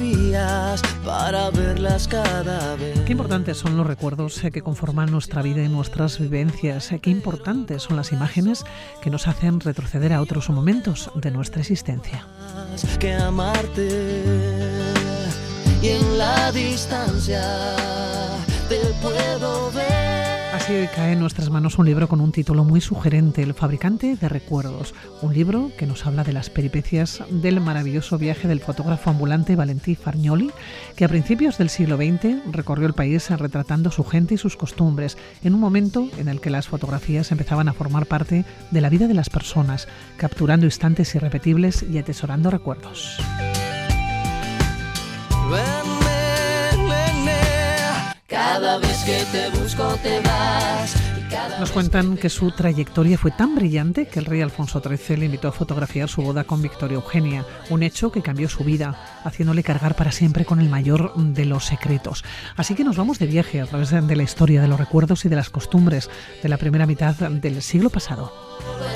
fotografías para verlas cada vez. Qué importantes son los recuerdos eh, que conforman nuestra vida y nuestras vivencias. Eh, qué importantes son las imágenes que nos hacen retroceder a otros momentos de nuestra existencia. Que amarte y en la distancia te puedo ver. Cae en nuestras manos un libro con un título muy sugerente, El fabricante de recuerdos. Un libro que nos habla de las peripecias del maravilloso viaje del fotógrafo ambulante Valentí Fargnoli, que a principios del siglo XX recorrió el país retratando su gente y sus costumbres, en un momento en el que las fotografías empezaban a formar parte de la vida de las personas, capturando instantes irrepetibles y atesorando recuerdos. Cada vez que te busco te vas. Nos cuentan que su trayectoria fue tan brillante que el rey Alfonso XIII le invitó a fotografiar su boda con Victoria Eugenia, un hecho que cambió su vida, haciéndole cargar para siempre con el mayor de los secretos. Así que nos vamos de viaje a través de la historia, de los recuerdos y de las costumbres de la primera mitad del siglo pasado.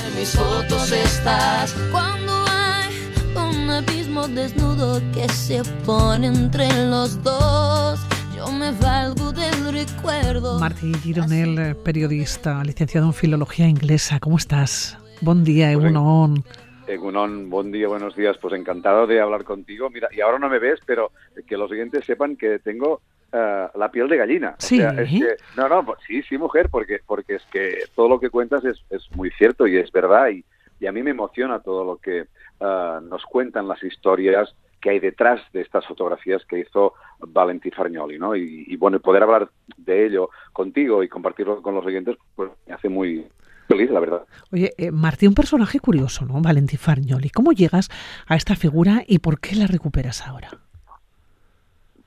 En mis fotos estás cuando hay un abismo desnudo que se pone entre los dos. Yo me valgo del recuerdo. Martí Gironel, periodista, licenciado en Filología Inglesa. ¿Cómo estás? Buen día, Egunon. Egunon, buen día, buenos días. Pues encantado de hablar contigo. Mira, y ahora no me ves, pero que los oyentes sepan que tengo eh, la piel de gallina. Sí. O sea, es que- no, no, pues sí, sí, mujer, porque, porque es que todo lo que cuentas es, es muy cierto y es verdad. Y, y a mí me emociona todo lo que eh, nos cuentan las historias que hay detrás de estas fotografías que hizo Valentí Fargnoli, ¿no? Y, y bueno, poder hablar de ello contigo y compartirlo con los oyentes, pues me hace muy feliz, la verdad. Oye, eh, Martí, un personaje curioso, ¿no? Valentí Fargnoli. ¿Cómo llegas a esta figura y por qué la recuperas ahora?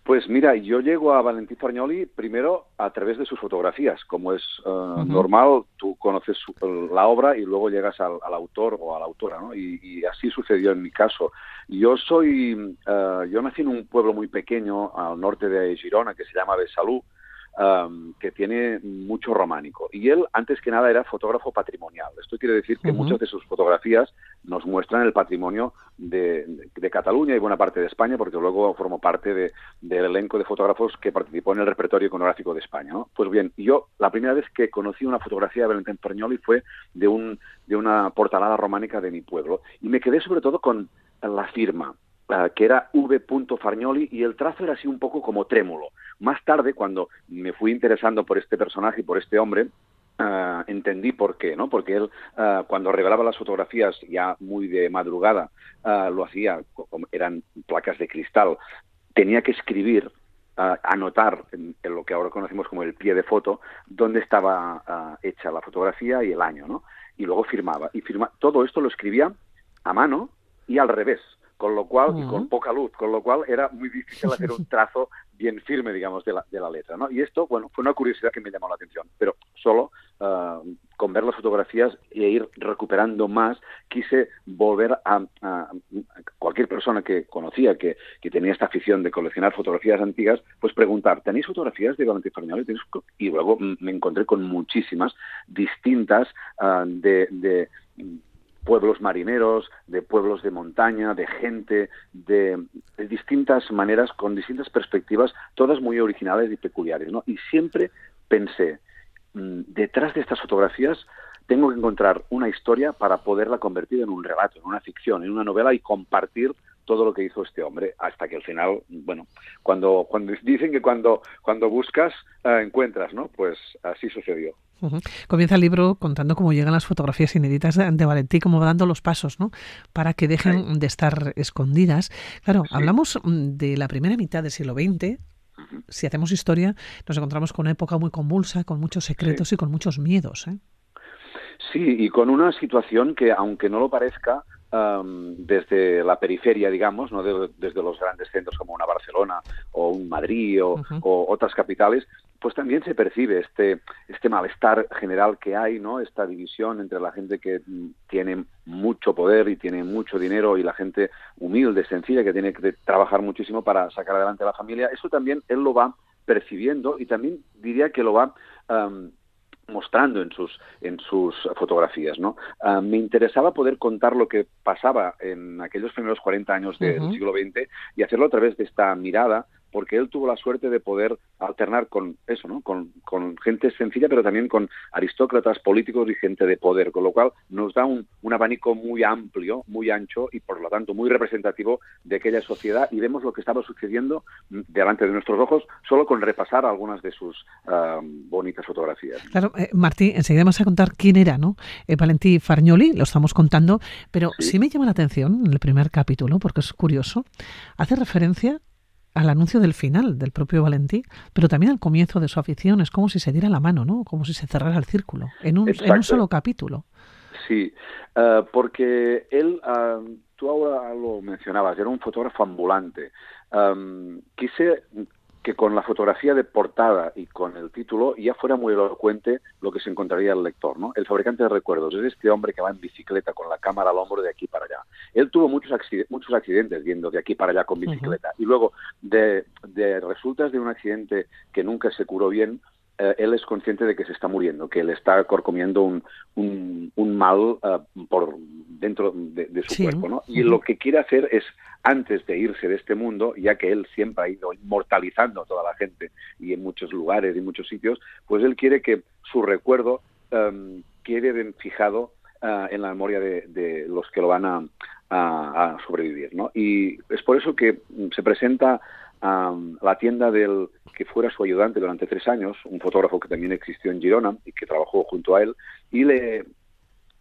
Pues mira, yo llego a Valentín Fargnoli primero a través de sus fotografías. Como es eh, normal, tú conoces su- la obra y luego llegas al, autor o a la autora, ¿no? Y, y así sucedió en mi caso. Yo soy, eh, yo nací en un pueblo muy pequeño al norte de Girona que se llama Besalú, um, que tiene mucho románico. Y él, antes que nada, era fotógrafo patrimonial. Esto quiere decir que muchas de sus fotografías nos muestran el patrimonio de, de- de Cataluña y buena parte de España, porque luego formó parte de- del elenco de fotógrafos que participó en el repertorio iconográfico de España. ¿no? Pues bien, yo la primera vez que conocí una fotografía de Valentín Ferñoli fue de, un, de una portalada románica de mi pueblo. Y me quedé sobre todo con la firma, ah, que era V. Fargnoli, y el trazo era así un poco como trémulo. Más tarde, cuando me fui interesando por este personaje y por este hombre, ah, entendí por qué, ¿no? Porque él, ah, cuando revelaba las fotografías ya muy de madrugada, ah, lo hacía, eran placas de cristal, tenía que escribir, anotar en, en lo que ahora conocemos como el pie de foto, dónde estaba hecha la fotografía y el año, ¿no? Y luego firmaba. Y firma, todo esto lo escribía a mano y al revés, con lo cual, y con poca luz, con lo cual era muy difícil hacer un trazo bien firme, digamos, de la, de la letra, ¿no? Y esto, bueno, fue una curiosidad que me llamó la atención, pero solo ah, con ver las fotografías e ir recuperando más, quise volver a, a- cualquier persona que conocía que, que tenía esta afición de coleccionar fotografías antiguas, pues preguntar, ¿tenéis fotografías de? ¿Tenéis co-?" Y luego me encontré con muchísimas distintas de, de pueblos marineros, de pueblos de montaña, de gente, de, de distintas maneras, con distintas perspectivas, todas muy originales y peculiares, ¿no? Y siempre pensé, mm, detrás de estas fotografías tengo que encontrar una historia para poderla convertir en un relato, en una ficción, en una novela y compartir todo lo que hizo este hombre hasta que al final, bueno, cuando cuando dicen que cuando cuando buscas eh, encuentras, ¿no? Pues así sucedió. Comienza el libro contando cómo llegan las fotografías inéditas de, de Valentí, cómo va dando los pasos, ¿no? Para que dejen de estar escondidas. Claro, Sí. hablamos mm, de la primera mitad del siglo XX. Si hacemos historia, nos encontramos con una época muy convulsa, con muchos secretos y con muchos miedos. ¿eh? Sí, y con una situación que, aunque no lo parezca, am, desde la periferia, digamos, no De- desde los grandes centros como una Barcelona o un Madrid o, otras capitales, pues también se percibe este, este malestar general que hay, ¿no? Esta división entre la gente que mm, tiene mucho poder y tiene mucho dinero y la gente humilde, sencilla, que tiene que trabajar muchísimo para sacar adelante a la familia. Eso también él lo va percibiendo y también diría que lo va am, mostrando en sus en sus fotografías no ah, me interesaba poder contar lo que pasaba en aquellos primeros 40 años del siglo XX y hacerlo a través de esta mirada porque él tuvo la suerte de poder alternar con eso, ¿no? Con, gente sencilla, pero también con aristócratas, políticos y gente de poder, con lo cual nos da un, abanico muy amplio, muy ancho y por lo tanto muy representativo de aquella sociedad y vemos lo que estaba sucediendo delante de nuestros ojos solo con repasar algunas de sus ah, bonitas fotografías. Claro, eh, Martí, enseguida vamos a contar quién era, ¿no? Eh, Valentí Fargnoli, lo estamos contando, pero sí me llama la atención en el primer capítulo, porque es curioso, hace referencia al anuncio del final del propio Valentí, pero también al comienzo de su afición. Es como si se diera la mano, ¿no? Como si se cerrara el círculo en un, en un solo capítulo. Sí, eh, porque él, ah, tú ahora lo mencionabas, era un fotógrafo ambulante. quise que con la fotografía de portada y con el título ya fuera muy elocuente lo que se encontraría el lector. ¿no? El fabricante de recuerdos es este hombre que va en bicicleta con la cámara al hombro de aquí para allá. Él tuvo muchos, accidentes, muchos accidentes yendo de aquí para allá con bicicleta y luego de, de resultas de un accidente que nunca se curó bien, eh, él es consciente de que se está muriendo, que él está corcomiendo un, un, mal eh, por dentro de, su cuerpo, ¿no? Y lo que quiere hacer es, antes de irse de este mundo, ya que él siempre ha ido inmortalizando a toda la gente y en muchos lugares y muchos sitios, pues él quiere que su recuerdo um, quede fijado eh, en la memoria de, los que lo van a, sobrevivir, ¿no? Y es por eso que se presenta a la tienda del que fuera su ayudante durante tres años, un fotógrafo que también existió en Girona y que trabajó junto a él, y le,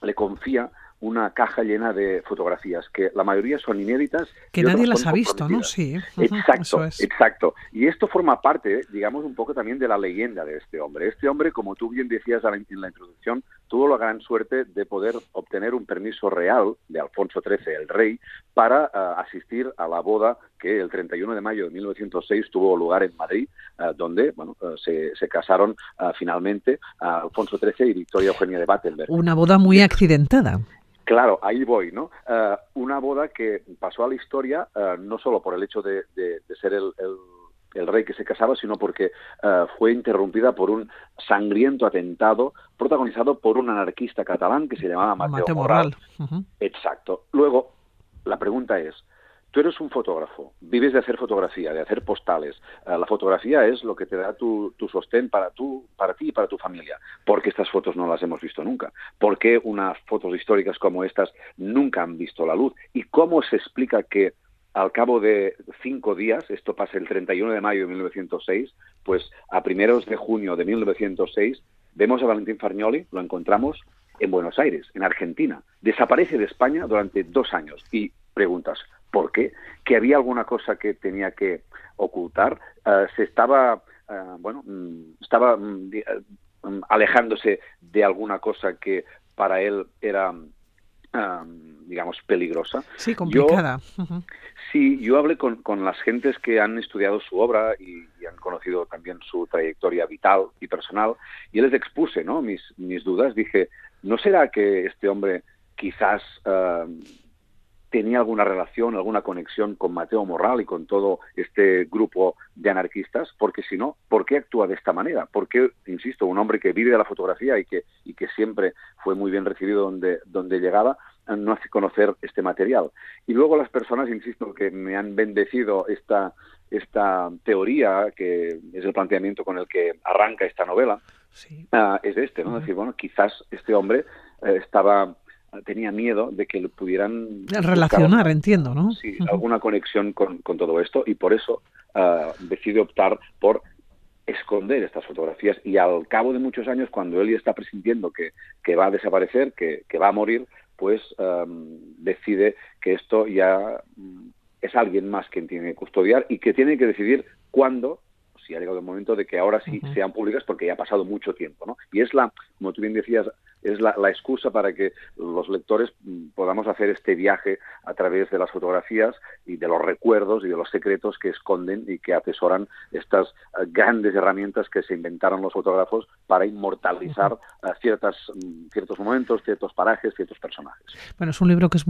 le confía una caja llena de fotografías, que la mayoría son inéditas. Que nadie las ha visto, ¿no? Sí. Exacto, exacto. Y esto forma parte, digamos, un poco también de la leyenda de este hombre. Este hombre, como tú bien decías en la introducción, tuvo la gran suerte de poder obtener un permiso real de Alfonso XIII, el rey, para eh, asistir a la boda que el 31 de mayo de 1906 tuvo lugar en Madrid, eh, donde bueno, eh, se, casaron finalmente Alfonso XIII y Victoria Eugenia de Battenberg. Una boda muy accidentada. Claro, ahí voy, ¿no? Uh, una boda que pasó a la historia uh, no solo por el hecho de, de, de ser el, el, el, rey que se casaba, sino porque uh, fue interrumpida por un sangriento atentado protagonizado por un anarquista catalán que se llamaba Mateo, Mateo Morral. Morral. Uh -huh. Exacto. Luego, la pregunta es, Tú eres un fotógrafo, vives de hacer fotografía, de hacer postales. Uh, la fotografía es lo que te da tu, tu sostén para, tu, para ti y para tu familia. ¿Por qué estas fotos no las hemos visto nunca? ¿Por qué unas fotos históricas como estas nunca han visto la luz? ¿Y cómo se explica que al cabo de cinco días, esto pasa el 31 de mayo de 1906, pues a primeros de junio de 1906 vemos a Valentín Farnioli, lo encontramos en Buenos Aires, en Argentina. Desaparece de España durante dos años y preguntas, ¿Por qué? Que había alguna cosa que tenía que ocultar. Uh, se estaba, uh, bueno, mm, estaba mm, mm, alejándose de alguna cosa que para él era, digamos, peligrosa. Sí, complicada. Yo, uh -huh. Sí, yo hablé con, con, las gentes que han estudiado su obra y, y, han conocido también su trayectoria vital y personal, y les expuse ¿no? mis, mis dudas. Dije, ¿no será que este hombre quizás uh, tenía alguna relación, alguna conexión con Mateo Morral y con todo este grupo de anarquistas, porque si no, ¿por qué actúa de esta manera? ¿Por qué, insisto, un hombre que vive de la fotografía y que, y que siempre fue muy bien recibido donde, donde llegaba, no hace conocer este material? Y luego las personas, insisto, que me han bendecido esta, esta teoría, que es el planteamiento con el que arranca esta novela, sí. uh, es este, ¿no? Uh -huh. decir, bueno, quizás este hombre eh, estaba tenía miedo de que lo pudieran relacionar, buscar, entiendo, ¿no? Sí, -huh. alguna conexión con, con, todo esto y por eso uh, decide optar por esconder estas fotografías y al cabo de muchos años, cuando él ya está presintiendo que, que va a desaparecer, que, que va a morir, pues um, decide que esto ya um, es alguien más quien tiene que custodiar y que tiene que decidir cuándo si ha llegado el momento de que ahora sí uh -huh. sean públicas porque ya ha pasado mucho tiempo, ¿no? Y es la, como tú bien decías, es la, la, excusa para que los lectores mm, podamos hacer este viaje a través de las fotografías y de los recuerdos y de los secretos que esconden y que atesoran estas uh, grandes herramientas que se inventaron los fotógrafos para inmortalizar uh, ciertas, um, ciertos momentos, ciertos parajes, ciertos personajes. Bueno, es un libro que es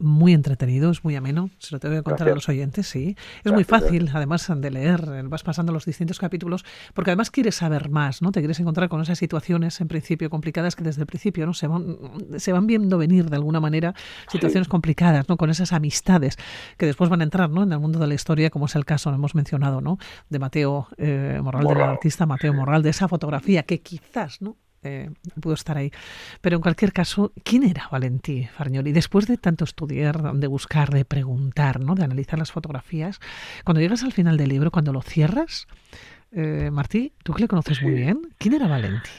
muy entretenido, es muy ameno, se lo tengo que contar a los oyentes, sí. Es muy fácil, además, de leer, vas pasando los distintos capítulos, porque además quieres saber más, ¿no? Te quieres encontrar con esas situaciones, en principio, complicadas que desde el principio, ¿no? Se van, se van viendo venir, de alguna manera, situaciones complicadas, ¿no? Con esas amistades que después van a entrar, ¿no? En el mundo de la historia, como es el caso, lo hemos mencionado, ¿no? De Mateo eh, Morral, del artista Mateo Morral, de esa fotografía que quizás, ¿no? Eh, pudo estar ahí. Pero en cualquier caso, ¿quién era Valentí Farnioli? Después de tanto estudiar, de buscar, de preguntar, ¿no? de analizar las fotografías, cuando llegas al final del libro, cuando lo cierras, eh, Martí, tú que le conoces muy bien, ¿quién era Valentí?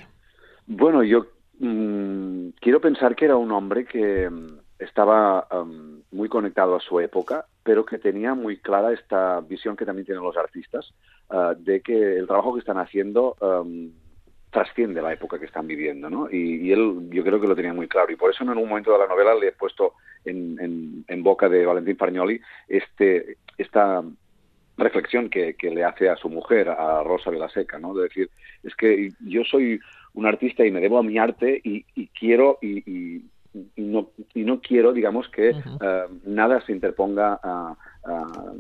Bueno, yo mmm, quiero pensar que era un hombre que mm, estaba um, muy conectado a su época, pero que tenía muy clara esta visión que también tienen los artistas, uh, de que el trabajo que están haciendo um, trasciende la época que están viviendo, ¿no? Y, él yo creo que lo tenía muy claro y por eso en un momento de la novela le he puesto en, en, boca de Valentín Parñoli este, esta reflexión que, que, le hace a su mujer, a Rosa Vilaseca, ¿no? De decir, es que yo soy un artista y me debo a mi arte y, y quiero y, y, no, y no quiero, digamos, que uh, nada se interponga a, a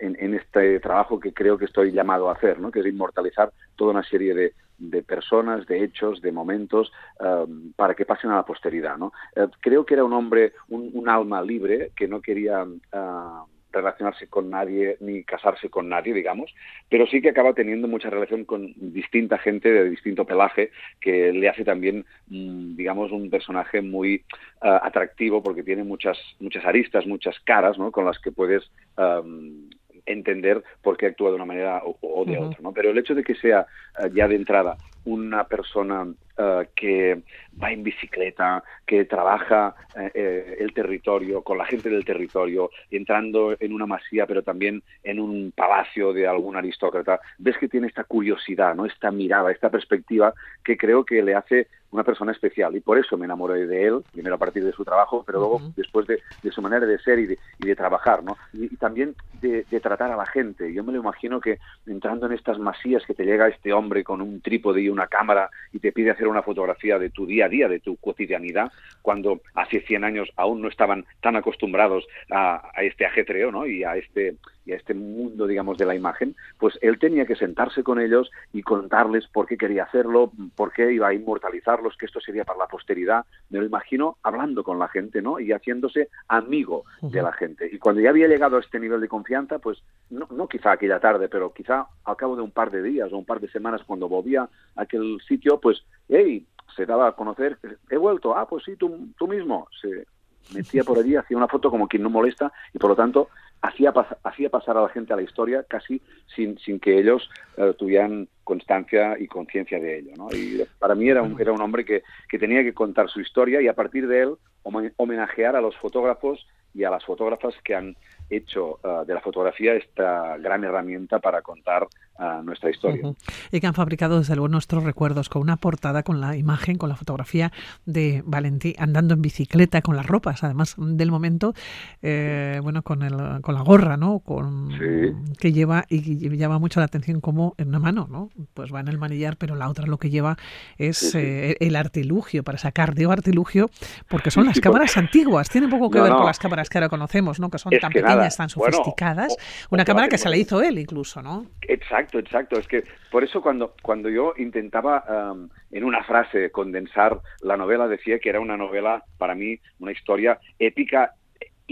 en, en, este trabajo que creo que estoy llamado a hacer, ¿no? que es inmortalizar toda una serie de, de personas, de hechos, de momentos, um, para que pasen a la posteridad. ¿no? Uh, creo que era un hombre, un, un alma libre, que no quería uh, relacionarse con nadie ni casarse con nadie, digamos, pero sí que acaba teniendo mucha relación con distinta gente de distinto pelaje, que le hace también, mmm, digamos, un personaje muy uh, atractivo porque tiene muchas, muchas aristas, muchas caras, ¿no? Con las que puedes um, entender por qué actúa de una manera o, o de uh -huh. otra, ¿no? Pero el hecho de que sea uh, ya de entrada una persona uh, que va en bicicleta, que trabaja eh, el territorio, con la gente del territorio, entrando en una masía, pero también en un palacio de algún aristócrata, ves que tiene esta curiosidad, ¿no? esta mirada, esta perspectiva que creo que le hace una persona especial y por eso me enamoré de él, primero a partir de su trabajo, pero luego uh -huh. después de, de, su manera de ser y de, y de trabajar, ¿no? Y, y también de, de, tratar a la gente. Yo me lo imagino que entrando en estas masías que te llega este hombre con un trípode y una cámara y te pide hacer una fotografía de tu día a día, de tu cotidianidad, cuando hace 100 años aún no estaban tan acostumbrados a, a este ajetreo, ¿no? Y a este y a este mundo, digamos, de la imagen, pues él tenía que sentarse con ellos y contarles por qué quería hacerlo, por qué iba a inmortalizarlos, que esto sería para la posteridad. Me lo imagino hablando con la gente, ¿no? Y haciéndose amigo uh -huh. de la gente. Y cuando ya había llegado a este nivel de confianza, pues no, no quizá aquella tarde, pero quizá al cabo de un par de días o un par de semanas, cuando volvía a aquel sitio, pues, hey, se daba a conocer, he vuelto, ah, pues sí, tú, tú mismo. Se metía por allí, hacía una foto como quien no molesta y por lo tanto hacía, pas hacía pasar a la gente a la historia casi sin, sin que ellos uh, tuvieran constancia y conciencia de ello. ¿no? Y para mí era un, era un hombre que, que tenía que contar su historia y a partir de él homenajear a los fotógrafos y a las fotógrafas que han hecho uh, de la fotografía esta gran herramienta para contar uh, nuestra historia. Uh -huh. Y que han fabricado desde luego nuestros recuerdos con una portada, con la imagen, con la fotografía de Valentí andando en bicicleta, con las ropas, además del momento, eh, bueno, con, el, con la gorra, ¿no? Con, sí. Que lleva y que llama mucho la atención como en una mano, ¿no? Pues va en el manillar, pero la otra lo que lleva es sí, sí. Eh, el artilugio, para sacar, digo artilugio, porque son las cámaras antiguas, tiene poco que no, ver no. con las cámaras que ahora conocemos, ¿no? Que son es tan que pequeñas, nada. tan sofisticadas. Bueno, una cámara que se la hizo él incluso, ¿no? Exacto, exacto. Es que por eso cuando, cuando yo intentaba um, en una frase condensar la novela, decía que era una novela, para mí, una historia épica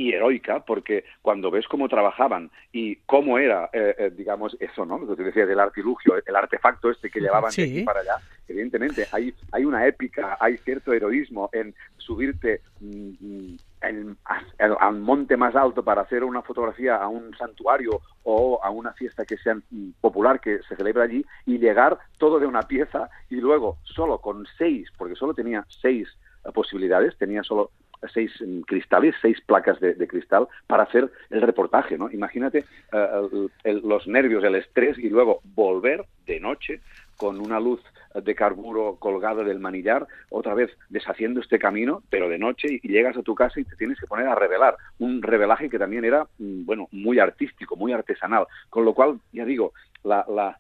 y heroica, porque cuando ves cómo trabajaban y cómo era, eh, eh, digamos, eso, ¿no? Lo que te decía del artilugio, el artefacto este que llevaban sí. de aquí para allá, evidentemente hay, hay una épica, hay cierto heroísmo en subirte en, al, al, monte más alto para hacer una fotografía a un santuario o a una fiesta que sea popular que se celebra allí y llegar todo de una pieza y luego solo con seis, porque solo tenía seis posibilidades, tenía solo seis cristales, seis placas de, cristal para hacer el reportaje, ¿no? Imagínate el, el, los nervios, el estrés y luego volver de noche con una luz de carburo colgada del manillar, otra vez deshaciendo este camino, pero de noche, y llegas a tu casa y te tienes que poner a revelar. Un revelaje que también era, mm, bueno, muy artístico, muy artesanal. Con lo cual, ya digo, la, la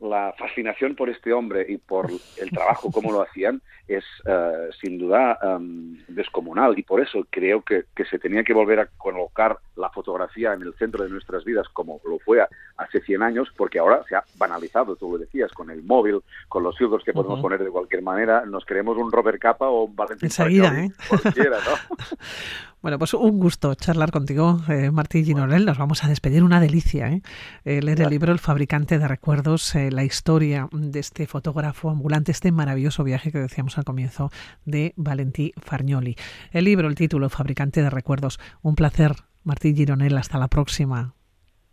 la fascinación por este hombre y por el trabajo, como lo hacían, es uh, sin duda um, descomunal. Y por eso creo que, que, se tenía que volver a colocar la fotografía en el centro de nuestras vidas, como lo fue hace 100 años, porque ahora se ha banalizado, tú lo decías, con el móvil, con los filtros que podemos uh -huh. poner de cualquier manera, nos creemos un Robert Capa o un Valentín Enseguida, ¿eh? cualquiera, ¿no? Bueno, pues un gusto charlar contigo, eh, Martí Ginorel. Nos vamos a despedir, una delicia, ¿eh? eh leer el libro El fabricante de recuerdos, eh, la historia de este fotógrafo ambulante, este maravilloso viaje que decíamos al comienzo de Valentí Fargnoli. El libro, el título, Fabricante de recuerdos. Un placer, Martí Gironel. Hasta la próxima.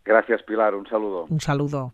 Gracias, Pilar. Un saludo. Un saludo.